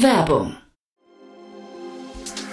Werbung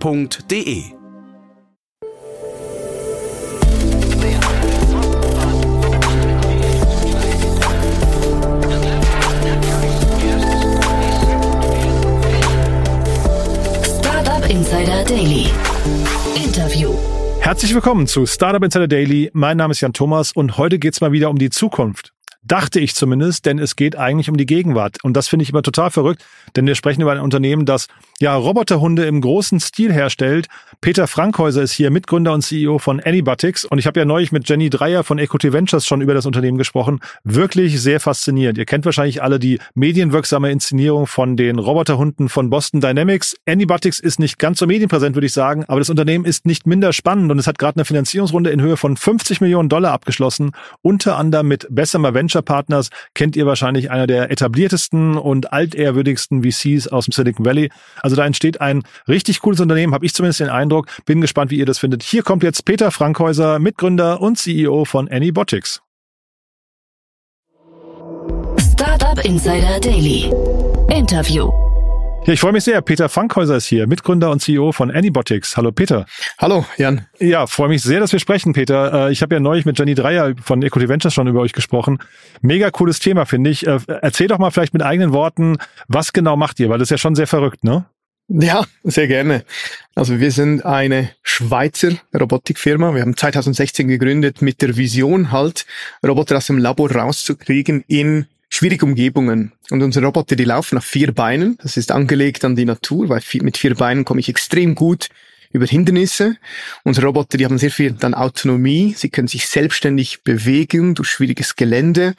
f.de. Startup Insider Daily. Interview. Herzlich willkommen zu Startup Insider Daily. Mein Name ist Jan Thomas und heute geht's mal wieder um die Zukunft. Dachte ich zumindest, denn es geht eigentlich um die Gegenwart. Und das finde ich immer total verrückt, denn wir sprechen über ein Unternehmen, das ja Roboterhunde im großen Stil herstellt. Peter Frankhäuser ist hier Mitgründer und CEO von Anybotics. Und ich habe ja neulich mit Jenny Dreier von Equity Ventures schon über das Unternehmen gesprochen. Wirklich sehr faszinierend. Ihr kennt wahrscheinlich alle die medienwirksame Inszenierung von den Roboterhunden von Boston Dynamics. Anybotics ist nicht ganz so medienpräsent, würde ich sagen, aber das Unternehmen ist nicht minder spannend und es hat gerade eine Finanzierungsrunde in Höhe von 50 Millionen Dollar abgeschlossen, unter anderem mit Bessemer Venture Venture Partners kennt ihr wahrscheinlich einer der etabliertesten und altehrwürdigsten VCs aus dem Silicon Valley. Also da entsteht ein richtig cooles Unternehmen, habe ich zumindest den Eindruck. Bin gespannt, wie ihr das findet. Hier kommt jetzt Peter Frankhäuser, Mitgründer und CEO von Anybotics. Startup Insider Daily. Interview. Ja, ich freue mich sehr. Peter Fankhäuser ist hier, Mitgründer und CEO von Anybotics. Hallo Peter. Hallo Jan. Ja, freue mich sehr, dass wir sprechen, Peter. Äh, ich habe ja neulich mit Jenny Dreier von Equity Ventures schon über euch gesprochen. Mega cooles Thema, finde ich. Äh, erzähl doch mal vielleicht mit eigenen Worten, was genau macht ihr, weil das ist ja schon sehr verrückt, ne? Ja, sehr gerne. Also wir sind eine Schweizer Robotikfirma. Wir haben 2016 gegründet mit der Vision halt, Roboter aus dem Labor rauszukriegen in schwierige Umgebungen. Und unsere Roboter, die laufen auf vier Beinen. Das ist angelegt an die Natur, weil mit vier Beinen komme ich extrem gut über Hindernisse. Unsere Roboter, die haben sehr viel dann Autonomie. Sie können sich selbstständig bewegen durch schwieriges Gelände.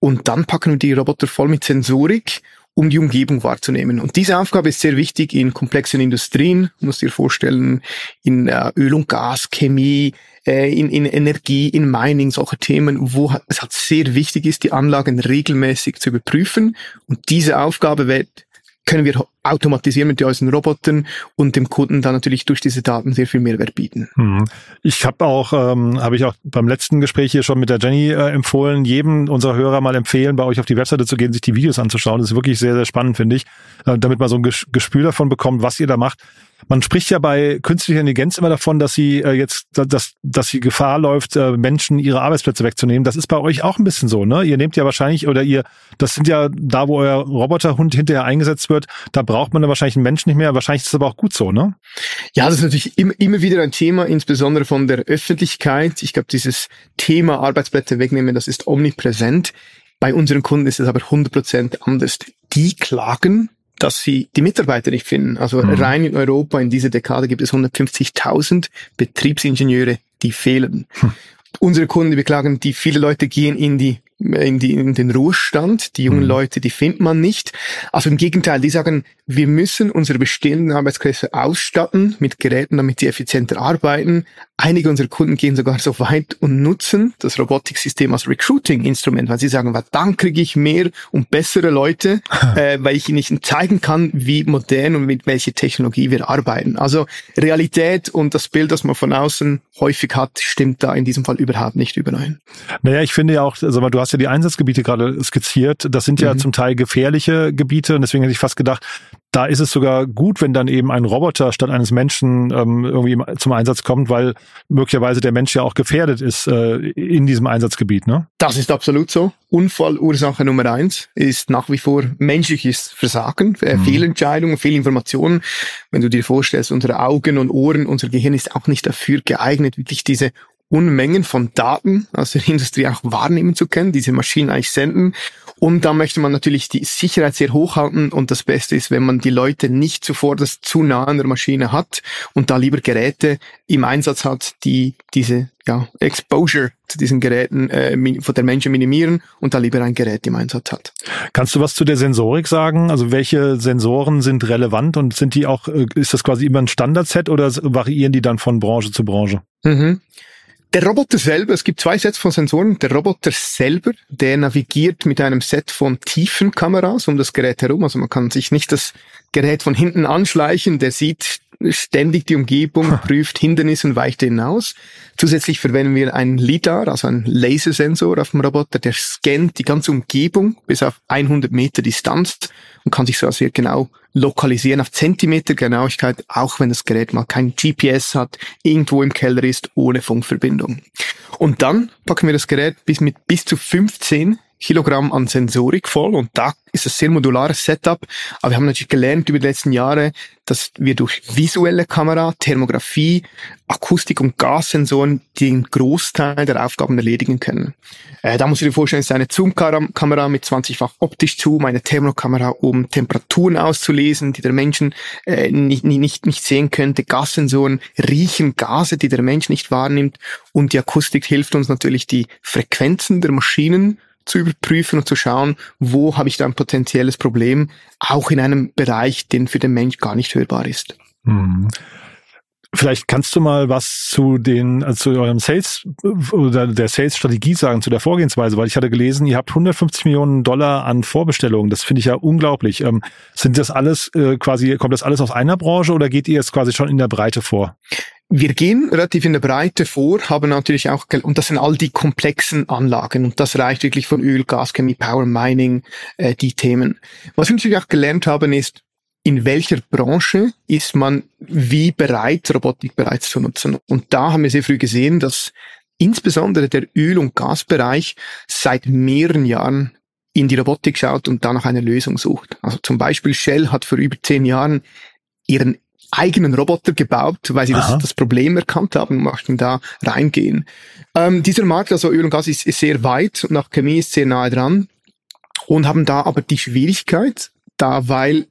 Und dann packen wir die Roboter voll mit Sensorik um die Umgebung wahrzunehmen. Und diese Aufgabe ist sehr wichtig in komplexen Industrien, muss dir vorstellen, in äh, Öl und Gas, Chemie, äh, in, in Energie, in Mining, solche Themen, wo es halt sehr wichtig ist, die Anlagen regelmäßig zu überprüfen. Und diese Aufgabe wird können wir automatisieren mit unseren Robotern und dem Kunden dann natürlich durch diese Daten sehr viel Mehrwert bieten. Hm. Ich habe auch, ähm, habe ich auch beim letzten Gespräch hier schon mit der Jenny äh, empfohlen, jedem unserer Hörer mal empfehlen, bei euch auf die Webseite zu gehen, sich die Videos anzuschauen. Das ist wirklich sehr, sehr spannend, finde ich, äh, damit man so ein Gespür davon bekommt, was ihr da macht. Man spricht ja bei künstlicher Intelligenz immer davon, dass sie äh, jetzt, dass, dass sie Gefahr läuft, äh, Menschen ihre Arbeitsplätze wegzunehmen. Das ist bei euch auch ein bisschen so, ne? Ihr nehmt ja wahrscheinlich oder ihr, das sind ja da, wo euer Roboterhund hinterher eingesetzt wird, da braucht man dann wahrscheinlich einen Menschen nicht mehr. Wahrscheinlich ist es aber auch gut so, ne? Ja, das ist natürlich immer, immer wieder ein Thema, insbesondere von der Öffentlichkeit. Ich glaube, dieses Thema Arbeitsplätze wegnehmen, das ist omnipräsent. Bei unseren Kunden ist es aber 100% anders. Die klagen dass sie die Mitarbeiter nicht finden. Also mhm. rein in Europa in dieser Dekade gibt es 150.000 Betriebsingenieure, die fehlen. Hm. Unsere Kunden beklagen, die viele Leute gehen in die in, die, in den Ruhestand. Die jungen mhm. Leute, die findet man nicht. Also im Gegenteil, die sagen, wir müssen unsere bestehenden Arbeitskräfte ausstatten mit Geräten, damit sie effizienter arbeiten. Einige unserer Kunden gehen sogar so weit und nutzen das Robotiksystem als Recruiting-Instrument, weil sie sagen, weil dann kriege ich mehr und bessere Leute, äh, weil ich ihnen zeigen kann, wie modern und mit welcher Technologie wir arbeiten. Also Realität und das Bild, das man von außen häufig hat, stimmt da in diesem Fall überhaupt nicht überein. Naja, ich finde ja auch, also du hast ja die Einsatzgebiete gerade skizziert. Das sind ja mhm. zum Teil gefährliche Gebiete und deswegen hätte ich fast gedacht, da ist es sogar gut, wenn dann eben ein Roboter statt eines Menschen ähm, irgendwie zum Einsatz kommt, weil möglicherweise der Mensch ja auch gefährdet ist äh, in diesem Einsatzgebiet. Ne? Das ist absolut so. Unfallursache Nummer eins ist nach wie vor menschliches Versagen, äh, mhm. Fehlentscheidungen, Fehlinformationen. Wenn du dir vorstellst, unsere Augen und Ohren, unser Gehirn ist auch nicht dafür geeignet, wirklich diese Unmengen von Daten aus der Industrie auch wahrnehmen zu können, diese Maschinen eigentlich senden. Und da möchte man natürlich die Sicherheit sehr hoch halten. Und das Beste ist, wenn man die Leute nicht zuvor das zu nah an der Maschine hat und da lieber Geräte im Einsatz hat, die diese ja, Exposure zu diesen Geräten äh, von der Menschen minimieren und da lieber ein Gerät im Einsatz hat. Kannst du was zu der Sensorik sagen? Also welche Sensoren sind relevant und sind die auch, äh, ist das quasi immer ein Standardset oder variieren die dann von Branche zu Branche? Mhm. Der Roboter selber, es gibt zwei Sets von Sensoren. Der Roboter selber, der navigiert mit einem Set von Tiefenkameras um das Gerät herum. Also man kann sich nicht das Gerät von hinten anschleichen. Der sieht ständig die Umgebung, prüft Hindernisse und weicht hinaus. Zusätzlich verwenden wir einen LIDAR, also einen Lasersensor auf dem Roboter, der scannt die ganze Umgebung bis auf 100 Meter Distanz und kann sich so sehr genau lokalisieren auf Zentimeter Genauigkeit, auch wenn das Gerät mal kein GPS hat, irgendwo im Keller ist, ohne Funkverbindung. Und dann packen wir das Gerät bis mit bis zu 15 Kilogramm an Sensorik voll und da ist es sehr modulares Setup. Aber wir haben natürlich gelernt über die letzten Jahre, dass wir durch visuelle Kamera, Thermografie, Akustik und Gassensoren den Großteil der Aufgaben erledigen können. Äh, da muss ich dir vorstellen, es ist eine Zoom-Kamera mit 20-fach optisch Zoom, eine Thermokamera, um Temperaturen auszulesen, die der Menschen äh, nicht, nicht, nicht sehen könnte. Gassensoren riechen Gase, die der Mensch nicht wahrnimmt. Und die Akustik hilft uns natürlich, die Frequenzen der Maschinen zu überprüfen und zu schauen, wo habe ich da ein potenzielles Problem, auch in einem Bereich, den für den Mensch gar nicht hörbar ist. Mhm. Vielleicht kannst du mal was zu den, also zu eurem Sales oder der Sales-Strategie sagen, zu der Vorgehensweise, weil ich hatte gelesen, ihr habt 150 Millionen Dollar an Vorbestellungen. Das finde ich ja unglaublich. Ähm, sind das alles äh, quasi, kommt das alles aus einer Branche oder geht ihr jetzt quasi schon in der Breite vor? Wir gehen relativ in der Breite vor, haben natürlich auch, und das sind all die komplexen Anlagen und das reicht wirklich von Öl, Gas, Chemie, Power, Mining, äh, die Themen. Was wir natürlich auch gelernt haben ist, in welcher Branche ist man wie bereit, Robotik bereits zu nutzen. Und da haben wir sehr früh gesehen, dass insbesondere der Öl- und Gasbereich seit mehreren Jahren in die Robotik schaut und da nach einer Lösung sucht. Also zum Beispiel Shell hat vor über zehn Jahren ihren eigenen Roboter gebaut, weil sie das, das, Problem erkannt haben und möchten da reingehen. Ähm, dieser Markt, also Öl und Gas, ist, ist sehr weit und auch Chemie ist sehr nahe dran und haben da aber die Schwierigkeit, da weil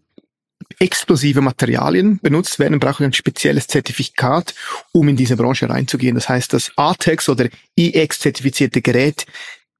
explosive Materialien benutzt werden, brauchen ein spezielles Zertifikat, um in diese Branche reinzugehen. Das heißt, das ATEX oder EX-zertifizierte Gerät,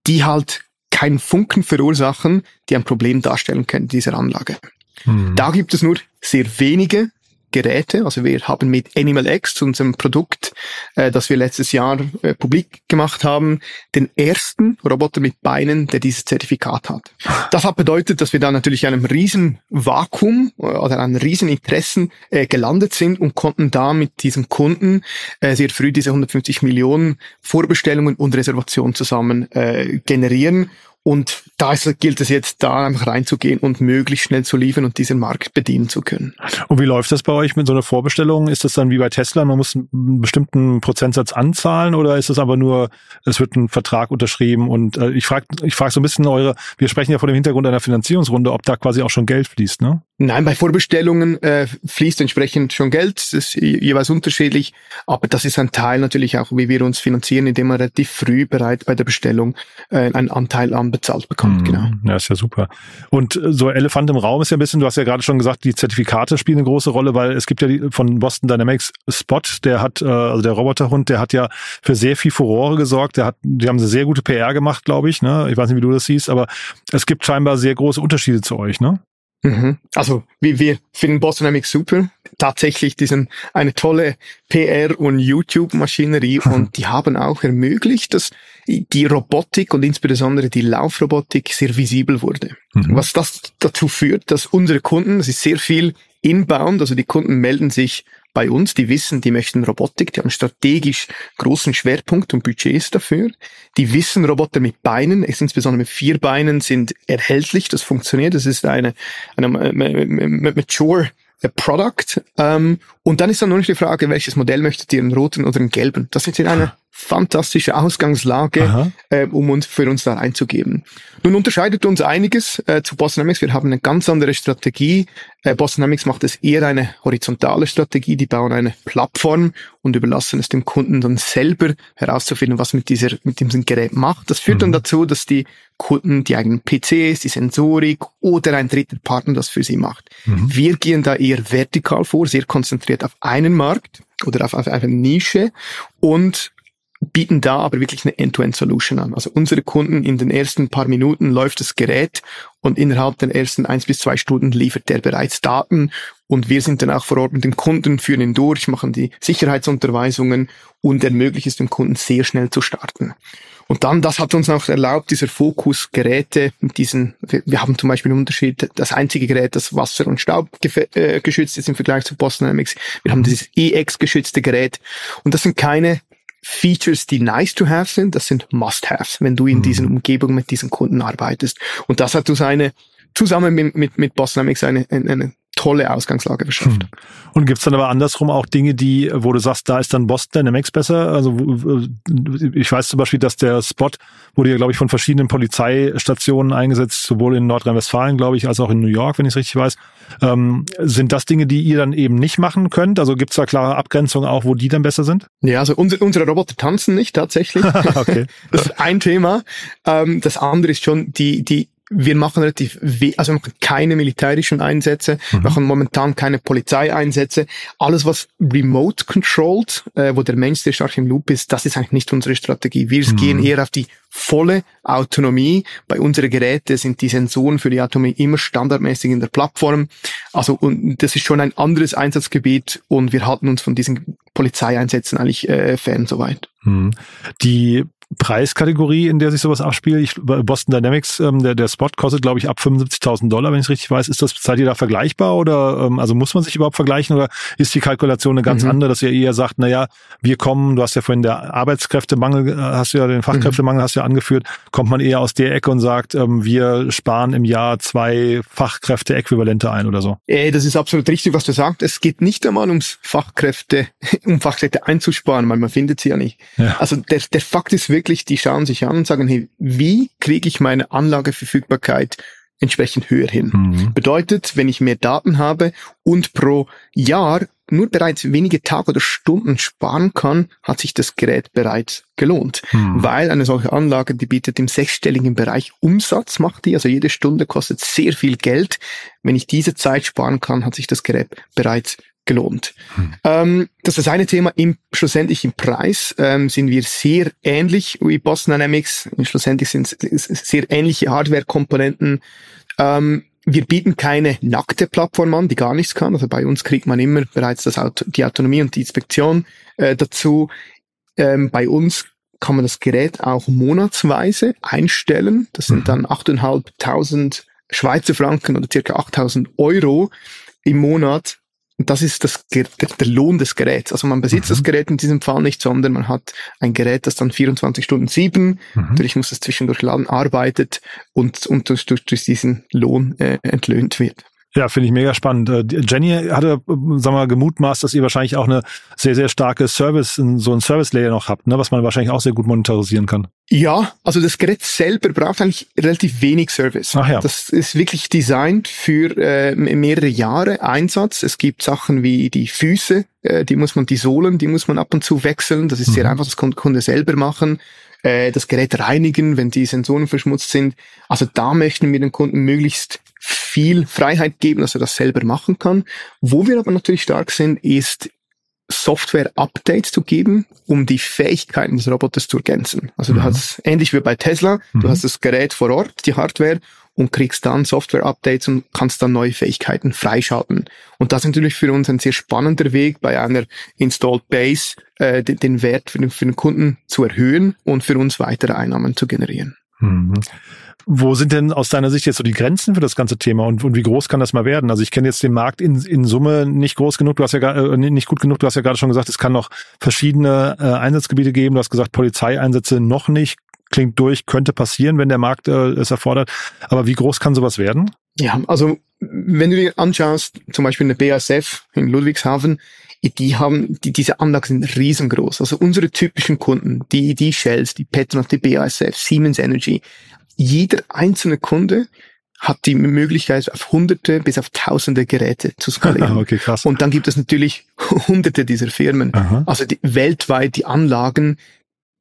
die halt keinen Funken verursachen, die ein Problem darstellen können, dieser Anlage. Hm. Da gibt es nur sehr wenige Geräte. Also wir haben mit Animal X, unserem Produkt, äh, das wir letztes Jahr äh, publik gemacht haben, den ersten Roboter mit Beinen, der dieses Zertifikat hat. Das hat bedeutet, dass wir da natürlich in einem riesen Vakuum äh, oder einem riesen Interessen äh, gelandet sind und konnten da mit diesem Kunden äh, sehr früh diese 150 Millionen Vorbestellungen und Reservationen zusammen äh, generieren und da ist, gilt es jetzt, da einfach reinzugehen und möglichst schnell zu liefern und diesen Markt bedienen zu können. Und wie läuft das bei euch mit so einer Vorbestellung? Ist das dann wie bei Tesla, man muss einen bestimmten Prozentsatz anzahlen oder ist es aber nur, es wird ein Vertrag unterschrieben? Und äh, ich frage ich frag so ein bisschen eure, wir sprechen ja vor dem Hintergrund einer Finanzierungsrunde, ob da quasi auch schon Geld fließt, ne? Nein, bei Vorbestellungen äh, fließt entsprechend schon Geld, das ist jeweils unterschiedlich, aber das ist ein Teil natürlich auch, wie wir uns finanzieren, indem man relativ früh bereit bei der Bestellung äh, einen Anteil bezahlt bekommt, mhm. genau. Ja, ist ja super. Und äh, so Elefant im Raum ist ja ein bisschen, du hast ja gerade schon gesagt, die Zertifikate spielen eine große Rolle, weil es gibt ja die, von Boston Dynamics Spot, der hat, äh, also der Roboterhund, der hat ja für sehr viel Furore gesorgt, der hat, die haben eine sehr gute PR gemacht, glaube ich, ne? Ich weiß nicht, wie du das siehst, aber es gibt scheinbar sehr große Unterschiede zu euch, ne? Mhm. Also wir, wir finden Boston Dynamics super. Tatsächlich, die sind eine tolle PR- und YouTube-Maschinerie und die haben auch ermöglicht, dass die Robotik und insbesondere die Laufrobotik sehr visibel wurde. Mhm. Was das dazu führt, dass unsere Kunden, es ist sehr viel inbound, also die Kunden melden sich bei uns, die wissen, die möchten Robotik, die haben strategisch großen Schwerpunkt und Budgets dafür. Die wissen, Roboter mit Beinen, insbesondere mit vier Beinen, sind erhältlich, das funktioniert, das ist eine, eine mature Product. Ähm, und dann ist dann nur noch die Frage, welches Modell möchtet ihr, einen roten oder einen gelben? Das sind in einer fantastische Ausgangslage, äh, um uns für uns da reinzugeben. Nun unterscheidet uns einiges äh, zu Boston Dynamics. Wir haben eine ganz andere Strategie. Äh, Boston Dynamics macht es eher eine horizontale Strategie. Die bauen eine Plattform und überlassen es dem Kunden dann selber herauszufinden, was mit dieser mit diesem Gerät macht. Das führt mhm. dann dazu, dass die Kunden die eigenen PCs, die Sensorik oder ein dritter Partner das für sie macht. Mhm. Wir gehen da eher vertikal vor, sehr konzentriert auf einen Markt oder auf, auf eine Nische und bieten da aber wirklich eine End-to-End-Solution an. Also unsere Kunden in den ersten paar Minuten läuft das Gerät und innerhalb der ersten eins bis zwei Stunden liefert der bereits Daten und wir sind dann auch vor Ort mit dem Kunden, führen ihn durch, machen die Sicherheitsunterweisungen und ermöglichen es dem Kunden sehr schnell zu starten. Und dann, das hat uns auch erlaubt, dieser Fokus Geräte mit diesen, wir haben zum Beispiel einen Unterschied, das einzige Gerät, das Wasser- und Staub äh, geschützt ist im Vergleich zu Boston Dynamics. Wir haben dieses EX geschützte Gerät. Und das sind keine Features, die nice to have sind, das sind Must-Haves, wenn du in mhm. diesen Umgebungen mit diesen Kunden arbeitest. Und das hat uns eine, zusammen mit, mit, mit Boss Dynamics eine, eine tolle Ausgangslage verschafft. Hm. Und gibt's dann aber andersrum auch Dinge, die, wo du sagst, da ist dann Boston Dynamics besser? Also ich weiß zum Beispiel, dass der Spot wurde ja, glaube ich, von verschiedenen Polizeistationen eingesetzt, sowohl in Nordrhein-Westfalen, glaube ich, als auch in New York, wenn ich es richtig weiß. Ähm, sind das Dinge, die ihr dann eben nicht machen könnt? Also gibt's da klare Abgrenzungen auch, wo die dann besser sind? Ja, also unsere, unsere Roboter tanzen nicht tatsächlich. okay. Das ist ein Thema. Ähm, das andere ist schon die, die wir machen relativ, also wir machen keine militärischen Einsätze, mhm. machen momentan keine Polizeieinsätze. Alles, was remote controlled, äh, wo der Mensch sehr stark im Loop ist, das ist eigentlich nicht unsere Strategie. Wir mhm. gehen eher auf die volle Autonomie. Bei unseren Geräten sind die Sensoren für die Autonomie immer standardmäßig in der Plattform. Also und das ist schon ein anderes Einsatzgebiet und wir halten uns von diesen Polizeieinsätzen eigentlich äh, fern soweit. Mhm. Die Preiskategorie, in der sich sowas abspielt. Ich, Boston Dynamics, ähm, der, der Spot kostet, glaube ich, ab 75.000 Dollar, wenn ich es richtig weiß. Ist das, seid ihr da vergleichbar oder ähm, also muss man sich überhaupt vergleichen oder ist die Kalkulation eine ganz mhm. andere, dass ihr eher sagt, na ja, wir kommen, du hast ja vorhin der Arbeitskräftemangel, äh, hast du ja den Fachkräftemangel hast ja angeführt, kommt man eher aus der Ecke und sagt, ähm, wir sparen im Jahr zwei Fachkräfte-Äquivalente ein oder so? Äh, das ist absolut richtig, was du sagst. Es geht nicht einmal ums Fachkräfte, um Fachkräfte einzusparen, weil man findet sie ja nicht. Ja. Also der, der Fakt ist wirklich, wirklich, die schauen sich an und sagen, hey, wie kriege ich meine Anlageverfügbarkeit entsprechend höher hin? Mhm. Bedeutet, wenn ich mehr Daten habe und pro Jahr nur bereits wenige Tage oder Stunden sparen kann, hat sich das Gerät bereits gelohnt. Mhm. Weil eine solche Anlage, die bietet im sechsstelligen Bereich Umsatz, macht die, also jede Stunde kostet sehr viel Geld. Wenn ich diese Zeit sparen kann, hat sich das Gerät bereits gelohnt. Hm. Ähm, das ist das eine Thema. Im, schlussendlich im Preis ähm, sind wir sehr ähnlich wie Boston Dynamics. Schlussendlich sind es sehr ähnliche Hardware-Komponenten. Ähm, wir bieten keine nackte Plattform an, die gar nichts kann. Also bei uns kriegt man immer bereits das Auto, die Autonomie und die Inspektion äh, dazu. Ähm, bei uns kann man das Gerät auch monatsweise einstellen. Das sind hm. dann 8.500 Schweizer Franken oder circa 8.000 Euro im Monat und das ist das, der, der Lohn des Geräts. Also man besitzt mhm. das Gerät in diesem Fall nicht, sondern man hat ein Gerät, das dann 24 Stunden sieben, mhm. natürlich muss es zwischendurch laden, arbeitet und, und durch, durch, durch diesen Lohn äh, entlöhnt wird. Ja, finde ich mega spannend. Äh, Jenny hatte, sagen wir mal, gemutmaßt, dass ihr wahrscheinlich auch eine sehr, sehr starke Service, so ein Service-Layer noch habt, ne, was man wahrscheinlich auch sehr gut monetarisieren kann. Ja, also das Gerät selber braucht eigentlich relativ wenig Service. Ach ja. Das ist wirklich designt für äh, mehrere Jahre Einsatz. Es gibt Sachen wie die Füße, äh, die muss man, die Sohlen, die muss man ab und zu wechseln. Das ist mhm. sehr einfach, das kann Kunde selber machen äh, das Gerät reinigen, wenn die Sensoren verschmutzt sind. Also da möchten wir den Kunden möglichst viel Freiheit geben, dass er das selber machen kann. Wo wir aber natürlich stark sind, ist Software-Updates zu geben, um die Fähigkeiten des Roboters zu ergänzen. Also mhm. du hast, ähnlich wie bei Tesla, mhm. du hast das Gerät vor Ort, die Hardware, und kriegst dann Software-Updates und kannst dann neue Fähigkeiten freischalten. Und das ist natürlich für uns ein sehr spannender Weg, bei einer Installed Base äh, den, den Wert für den, für den Kunden zu erhöhen und für uns weitere Einnahmen zu generieren. Mhm. Wo sind denn aus deiner Sicht jetzt so die Grenzen für das ganze Thema und, und wie groß kann das mal werden? Also ich kenne jetzt den Markt in, in Summe nicht groß genug. Du hast ja gar, äh, nicht gut genug. Du hast ja gerade schon gesagt, es kann noch verschiedene äh, Einsatzgebiete geben. Du hast gesagt, Polizeieinsätze noch nicht. Klingt durch, könnte passieren, wenn der Markt äh, es erfordert. Aber wie groß kann sowas werden? Ja, also wenn du dir anschaust, zum Beispiel eine BASF in Ludwigshafen, die haben, die, diese Anlagen sind riesengroß. Also unsere typischen Kunden, die, die Shells, die Petron, die BASF, Siemens Energy, jeder einzelne Kunde hat die Möglichkeit, auf hunderte bis auf tausende Geräte zu skalieren. okay, krass. Und dann gibt es natürlich hunderte dieser Firmen. Aha. Also die, weltweit die Anlagen,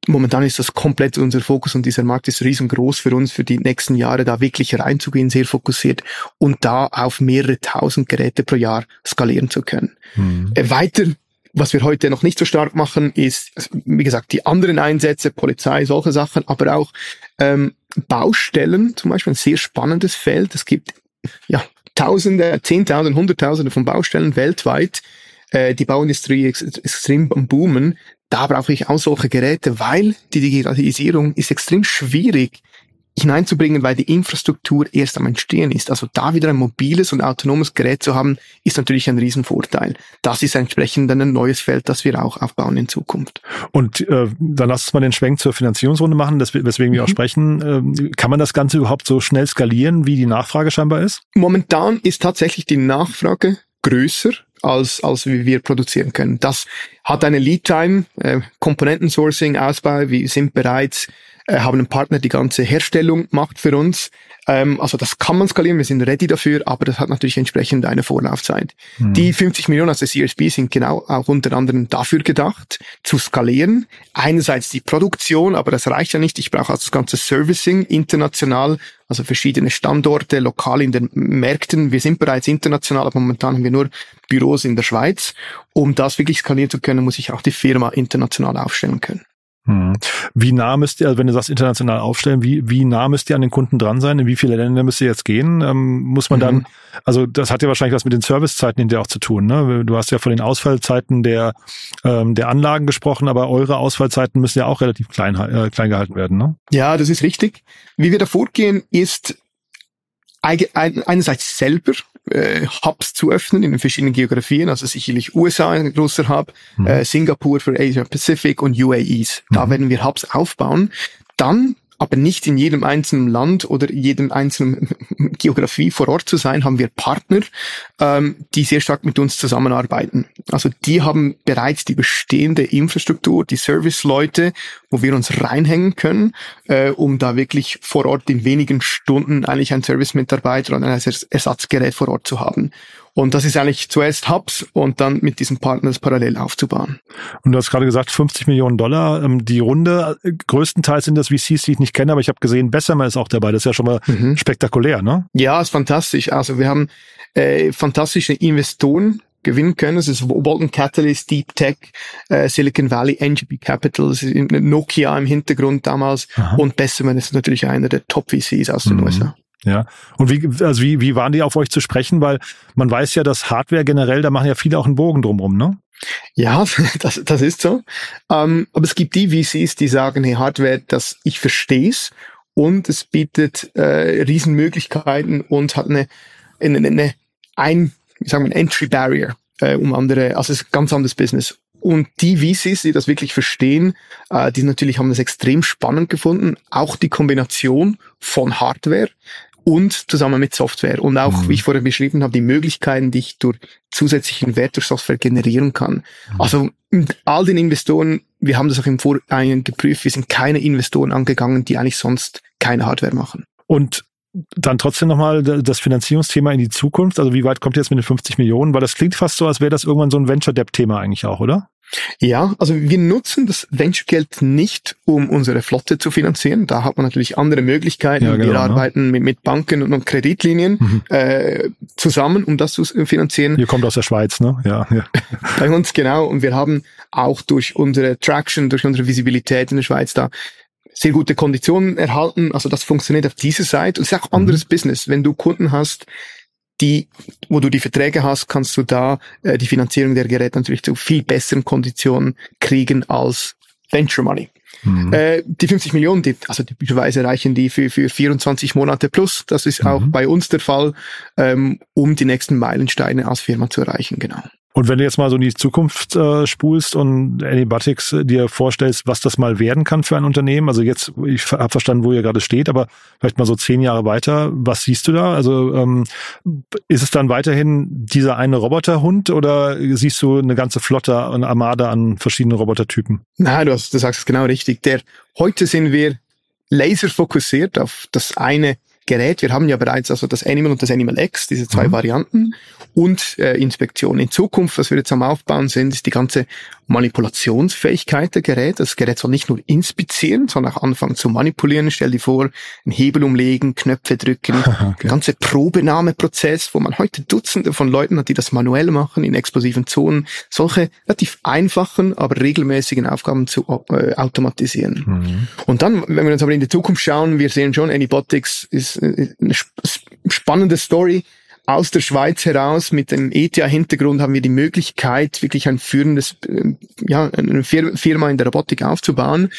momentan ist das komplett unser Fokus und dieser Markt ist riesengroß für uns, für die nächsten Jahre da wirklich reinzugehen, sehr fokussiert und da auf mehrere tausend Geräte pro Jahr skalieren zu können. Mhm. Weiter, was wir heute noch nicht so stark machen, ist, also, wie gesagt, die anderen Einsätze, Polizei, solche Sachen, aber auch ähm, Baustellen, zum Beispiel ein sehr spannendes Feld. Es gibt ja Tausende, Zehntausende, Hunderttausende von Baustellen weltweit. Äh, die Bauindustrie ist extrem am Boomen. Da brauche ich auch solche Geräte, weil die Digitalisierung ist extrem schwierig hineinzubringen, weil die Infrastruktur erst am Entstehen ist. Also da wieder ein mobiles und autonomes Gerät zu haben, ist natürlich ein Riesenvorteil. Das ist entsprechend dann ein neues Feld, das wir auch aufbauen in Zukunft. Und äh, dann lass uns mal den Schwenk zur Finanzierungsrunde machen, das, weswegen wir auch Mhm. sprechen. Ähm, kann man das Ganze überhaupt so schnell skalieren, wie die Nachfrage scheinbar ist? Momentan ist tatsächlich die Nachfrage größer als, als wie wir produzieren können. Das hat eine Lead Time, äh, Komponentensourcing, Ausbau, wir sind bereits, haben einen Partner, die ganze Herstellung macht für uns. Ähm, also das kann man skalieren, wir sind ready dafür, aber das hat natürlich entsprechend eine Vorlaufzeit. Die 50 Millionen aus der CSB sind genau auch unter anderem dafür gedacht, zu skalieren. Einerseits die Produktion, aber das reicht ja nicht. Ich brauche also das ganze Servicing international, also verschiedene Standorte, lokal in den Märkten. Wir sind bereits international, aber momentan haben wir nur Büros in der Schweiz. Um das wirklich skalieren zu können, muss ich auch die Firma international aufstellen können. Hm. Wie nah müsst ihr, also wenn du sagst international aufstellen, wie, wie nah müsst ihr an den Kunden dran sein? In wie viele Länder müsst ihr jetzt gehen? Ähm, muss man Mhm. dann, also das hat ja wahrscheinlich was mit den Servicezeiten hinterher auch zu tun. Ne? Du hast ja von den Ausfallzeiten der, ähm, der Anlagen gesprochen, aber eure Ausfallzeiten müssen ja auch relativ klein, äh, klein gehalten werden. Ne? Ja, das ist richtig. Wie wir da vorgehen, ist einerseits selber äh, Hubs zu öffnen in den verschiedenen Geografien, also sicherlich USA ein großer Hub, Mhm. äh, Singapur für Asia Pacific und UAEs. Da Mhm. werden wir Hubs aufbauen. Dann aber nicht in jedem einzelnen Land oder jedem einzelnen Geografie vor Ort zu sein, haben wir Partner, ähm, die sehr stark mit uns zusammenarbeiten. Also die haben bereits die bestehende Infrastruktur, die Serviceleute, wo wir uns reinhängen können, äh, um da wirklich vor Ort in wenigen Stunden eigentlich einen Service-Mitarbeiter und ein Ers- Ersatzgerät vor Ort zu haben. Und das ist eigentlich zuerst Hubs und dann mit diesen Partners parallel aufzubauen. Und du hast gerade gesagt, 50 Millionen Dollar. Ähm, die Runde, äh, größtenteils sind das VCs, die ich nicht kenne, aber ich habe gesehen, Bessemer ist auch dabei. Das ist ja schon mal Mhm. spektakulär, ne? Ja, ist fantastisch. Also wir haben äh, fantastische Investoren gewinnen können. Es ist Walton Catalyst, Deep Tech, äh, Silicon Valley, NGP Capital, es ist Nokia im Hintergrund damals Aha. und Besseman ist natürlich einer der Top-VCs aus den Mhm. USA. Ja. Und wie, also wie, wie waren die auf euch zu sprechen? Weil man weiß ja, dass Hardware generell, da machen ja viele auch einen Bogen drumrum, ne? Ja, das, das ist so. Ähm, aber es gibt die VCs, die sagen, hey, Hardware, das, ich versteh's und es bietet äh, Riesenmöglichkeiten und hat eine, eine, eine ein, wie sagen wir, Entry Barrier äh, um andere, also es ist ein ganz anderes Business. Und die VCs, die das wirklich verstehen, äh, die natürlich haben das extrem spannend gefunden. Auch die Kombination von Hardware und zusammen mit Software. Und auch, Mhm. wie ich vorher beschrieben habe, die Möglichkeiten, die ich durch zusätzlichen Wert durch Software generieren kann. Also mit all den Investoren, wir haben das auch im Vorhinein geprüft, wir sind keine Investoren angegangen, die eigentlich sonst keine Hardware machen. Und dann trotzdem nochmal das Finanzierungsthema in die Zukunft. Also wie weit kommt ihr jetzt mit den 50 Millionen? Weil das klingt fast so, als wäre das irgendwann so ein Venture-Debt-Thema eigentlich auch, oder? Ja, also wir nutzen das Venture-Geld nicht, um unsere Flotte zu finanzieren. Da hat man natürlich andere Möglichkeiten. Ja, genau, wir ne? arbeiten mit, mit Banken und Kreditlinien Mhm. äh, zusammen, um das zu finanzieren. Ihr kommt aus der Schweiz, ne? Ja, ja. Bei uns genau. Und wir haben auch durch unsere Traction, durch unsere Visibilität in der Schweiz da sehr gute Konditionen erhalten. Also das funktioniert auf dieser Seite. Und es ist auch anderes Business. Wenn du Kunden hast, die, wo du die Verträge hast, kannst du da äh, die Finanzierung der Geräte natürlich zu viel besseren Konditionen kriegen als Venture Money. Mhm. Äh, die 50 Millionen, die, also typischerweise reichen die für, für 24 Monate plus. Das ist auch Mhm. bei uns der Fall, ähm, um die nächsten Meilensteine als Firma zu erreichen, genau. Und wenn du jetzt mal so in die Zukunft äh, spulst und Anybotics dir vorstellst, was das mal werden kann für ein Unternehmen, also jetzt, ich habe verstanden, wo ihr gerade steht, aber vielleicht mal so zehn Jahre weiter, was siehst du da? Also ähm, ist es dann weiterhin dieser eine Roboterhund oder siehst du eine ganze Flotte und Armada an verschiedenen Robotertypen? Nein, du, hast, du sagst es genau richtig. Der, heute sind wir laser fokussiert auf das eine Gerät. Wir haben ja bereits also das Animal und das Animal X, diese zwei mhm. Varianten und äh, Inspektion. In Zukunft, was wir jetzt am Aufbauen sind, ist die ganze Manipulationsfähigkeit der Geräte. Das Gerät soll nicht nur inspizieren, sondern auch anfangen zu manipulieren. Stell dir vor, einen Hebel umlegen, Knöpfe drücken, okay. ganze Probenahmeprozess, wo man heute Dutzende von Leuten hat, die das manuell machen in explosiven Zonen. Solche relativ einfachen, aber regelmäßigen Aufgaben zu äh, automatisieren. Mhm. Und dann, wenn wir uns aber in die Zukunft schauen, wir sehen schon, Anybotics ist eine spannende Story aus der Schweiz heraus mit dem ETH-Hintergrund haben wir die Möglichkeit, wirklich ein führendes, äh, ja, eine Firma in der Robotik aufzubauen.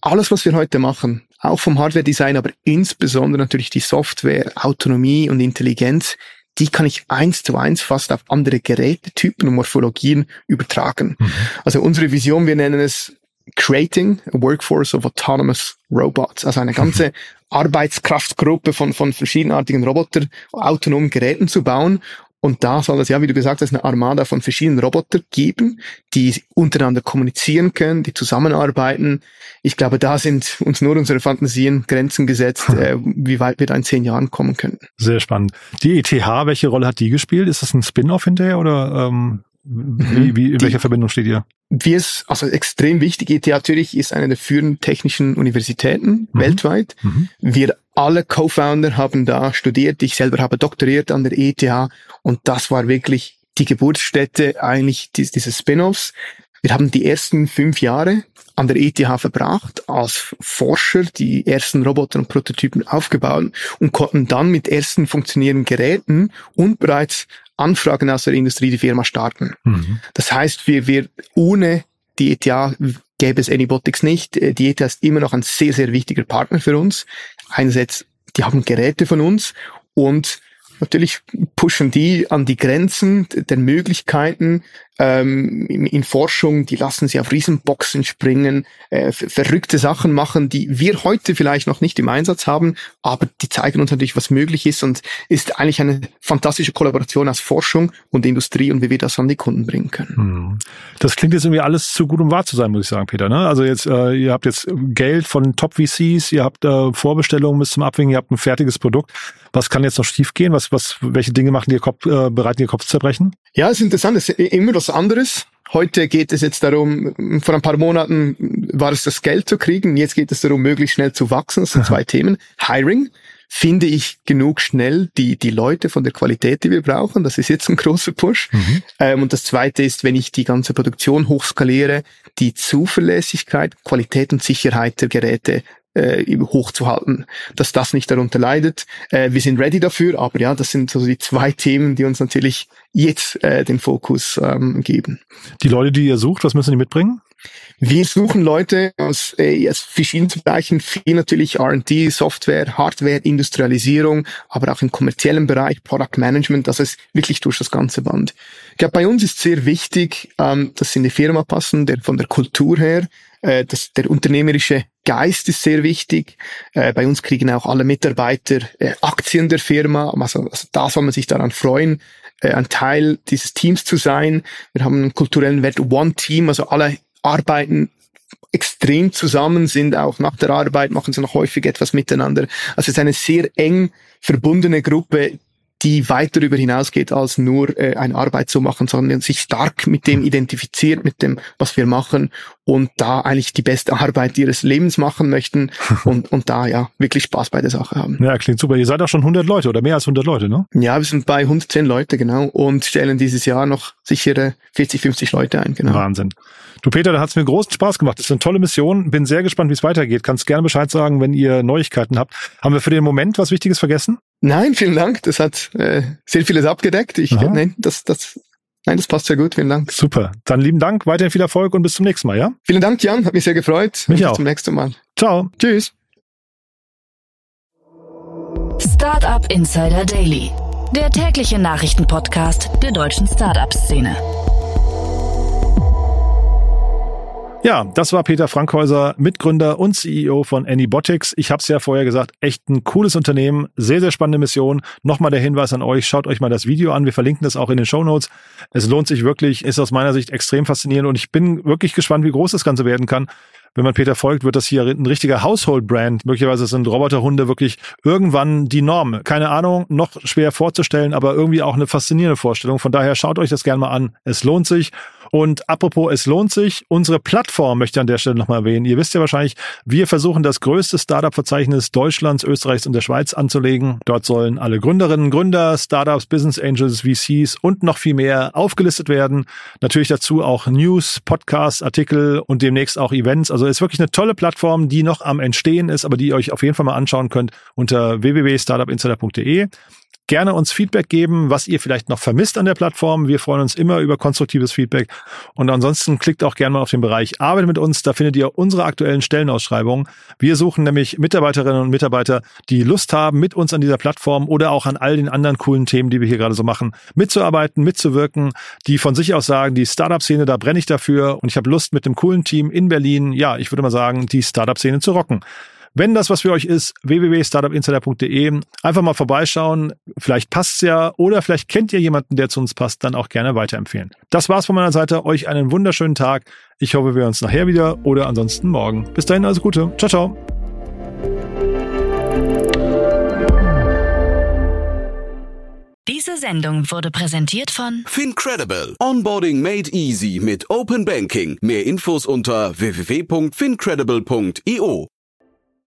Alles, was wir heute machen, auch vom Hardware-Design, aber insbesondere natürlich die Software, Autonomie und Intelligenz, die kann ich eins zu eins fast auf andere Gerätetypen und Morphologien übertragen. Mhm. Also unsere Vision, wir nennen es Creating a Workforce of Autonomous Robots, also eine ganze Arbeitskraftgruppe von, von verschiedenartigen Roboter, autonomen Geräten zu bauen. Und da soll es ja, wie du gesagt hast, eine Armada von verschiedenen Robotern geben, die untereinander kommunizieren können, die zusammenarbeiten. Ich glaube, da sind uns nur unsere Fantasien Grenzen gesetzt, äh, wie weit wir da in zehn Jahren kommen könnten. Sehr spannend. Die ETH, welche Rolle hat die gespielt? Ist das ein Spin-off hinterher oder ähm, wie, wie, in die, welcher Verbindung steht ihr? Wie es, also extrem wichtig, ETH Zürich ist eine der führenden technischen Universitäten mhm. weltweit. Mhm. Wir alle Co-Founder haben da studiert. Ich selber habe doktoriert an der ETH und das war wirklich die Geburtsstätte eigentlich dieses Spin-offs. Wir haben die ersten fünf Jahre an der ETH verbracht, als Forscher die ersten Roboter und Prototypen aufgebaut und konnten dann mit ersten funktionierenden Geräten und bereits Anfragen aus der Industrie die Firma starten. Mhm. Das heißt, wir, wir ohne die ETH gäbe es Anybotics nicht. Die ETH ist immer noch ein sehr, sehr wichtiger Partner für uns. Einerseits, die haben Geräte von uns und natürlich pushen die an die Grenzen der Möglichkeiten, ähm, in, Forschung, die lassen sie auf Riesenboxen springen, äh, verrückte Sachen machen, die wir heute vielleicht noch nicht im Einsatz haben, aber die zeigen uns natürlich, was möglich ist und ist eigentlich eine fantastische Kollaboration aus Forschung und Industrie und wie wir das an die Kunden bringen können. Hm. Das klingt jetzt irgendwie alles zu gut, um wahr zu sein, muss ich sagen, Peter. Ne? Also jetzt, äh, ihr habt jetzt Geld von Top-VCs, ihr habt äh, Vorbestellungen bis zum Abwinken, ihr habt ein fertiges Produkt. Was kann jetzt noch schiefgehen? Was, was, welche Dinge machen dir Kopf, äh, bereiten dir Kopfzerbrechen? Ja, es ist interessant. Es ist immer das was anderes. Heute geht es jetzt darum, vor ein paar Monaten war es das Geld zu kriegen, jetzt geht es darum, möglichst schnell zu wachsen. Das sind zwei Themen. Hiring, finde ich genug schnell die, die Leute von der Qualität, die wir brauchen. Das ist jetzt ein großer Push. Mhm. Ähm, und das zweite ist, wenn ich die ganze Produktion hochskaliere, die Zuverlässigkeit, Qualität und Sicherheit der Geräte äh, hochzuhalten, dass das nicht darunter leidet. Äh, wir sind ready dafür, aber ja, das sind so die zwei Themen, die uns natürlich jetzt äh, den Fokus ähm, geben. Die Leute, die ihr sucht, was müssen die mitbringen? Wir suchen Leute aus, äh, aus verschiedenen Bereichen, viel natürlich R&D, Software, Hardware, Industrialisierung, aber auch im kommerziellen Bereich, Product Management, das ist wirklich durch das ganze Band. Ich glaube, bei uns ist sehr wichtig, ähm, dass sie in die Firma passen, der, von der Kultur her, äh, das, der unternehmerische Geist ist sehr wichtig. Äh, bei uns kriegen auch alle Mitarbeiter äh, Aktien der Firma. Also, also da soll man sich daran freuen, äh, ein Teil dieses Teams zu sein. Wir haben einen kulturellen Wert One Team, also alle arbeiten extrem zusammen, sind auch nach der Arbeit, machen sie noch häufig etwas miteinander. Also es ist eine sehr eng verbundene Gruppe, die weit darüber hinausgeht, als nur äh, eine Arbeit zu machen, sondern sich stark mit dem identifiziert, mit dem, was wir machen und da eigentlich die beste Arbeit ihres Lebens machen möchten und, und da ja wirklich Spaß bei der Sache haben. Ja, klingt super. Ihr seid auch schon 100 Leute oder mehr als 100 Leute, ne? Ja, wir sind bei 110 Leute, genau, und stellen dieses Jahr noch sichere 40, 50 Leute ein, genau. Wahnsinn. Du Peter, da hat es mir großen Spaß gemacht. Das ist eine tolle Mission. Bin sehr gespannt, wie es weitergeht. Kannst gerne Bescheid sagen, wenn ihr Neuigkeiten habt. Haben wir für den Moment was Wichtiges vergessen? Nein, vielen Dank. Das hat äh, sehr vieles abgedeckt. Ich, nein, das, das, nein, das passt sehr gut. Vielen Dank. Super. Dann lieben Dank, weiterhin viel Erfolg und bis zum nächsten Mal, ja? Vielen Dank, Jan. Hat mich sehr gefreut. Mich bis auch. zum nächsten Mal. Ciao. Tschüss. Startup Insider Daily, der tägliche Nachrichtenpodcast der deutschen Startup-Szene. Ja, das war Peter Frankhäuser, Mitgründer und CEO von Anybotics. Ich habe es ja vorher gesagt, echt ein cooles Unternehmen, sehr, sehr spannende Mission. Nochmal der Hinweis an euch, schaut euch mal das Video an. Wir verlinken das auch in den Show Notes. Es lohnt sich wirklich, ist aus meiner Sicht extrem faszinierend und ich bin wirklich gespannt, wie groß das Ganze werden kann wenn man Peter folgt, wird das hier ein richtiger Household-Brand. Möglicherweise sind Roboterhunde wirklich irgendwann die Norm. Keine Ahnung, noch schwer vorzustellen, aber irgendwie auch eine faszinierende Vorstellung. Von daher schaut euch das gerne mal an. Es lohnt sich. Und apropos, es lohnt sich. Unsere Plattform möchte ich an der Stelle nochmal erwähnen. Ihr wisst ja wahrscheinlich, wir versuchen das größte Startup-Verzeichnis Deutschlands, Österreichs und der Schweiz anzulegen. Dort sollen alle Gründerinnen, Gründer, Startups, Business Angels, VCs und noch viel mehr aufgelistet werden. Natürlich dazu auch News, Podcasts, Artikel und demnächst auch Events. Also ist wirklich eine tolle Plattform, die noch am Entstehen ist, aber die ihr euch auf jeden Fall mal anschauen könnt unter www.startupinsider.de gerne uns Feedback geben, was ihr vielleicht noch vermisst an der Plattform. Wir freuen uns immer über konstruktives Feedback. Und ansonsten klickt auch gerne mal auf den Bereich Arbeit mit uns. Da findet ihr unsere aktuellen Stellenausschreibungen. Wir suchen nämlich Mitarbeiterinnen und Mitarbeiter, die Lust haben, mit uns an dieser Plattform oder auch an all den anderen coolen Themen, die wir hier gerade so machen, mitzuarbeiten, mitzuwirken, die von sich aus sagen, die Startup-Szene, da brenne ich dafür und ich habe Lust mit dem coolen Team in Berlin, ja, ich würde mal sagen, die Startup-Szene zu rocken. Wenn das was für euch ist, www.startupinsider.de. Einfach mal vorbeischauen. Vielleicht passt's ja oder vielleicht kennt ihr jemanden, der zu uns passt, dann auch gerne weiterempfehlen. Das war's von meiner Seite. Euch einen wunderschönen Tag. Ich hoffe, wir hören uns nachher wieder oder ansonsten morgen. Bis dahin alles Gute. Ciao, ciao. Diese Sendung wurde präsentiert von Fincredible. Onboarding made easy mit Open Banking. Mehr Infos unter www.fincredible.io.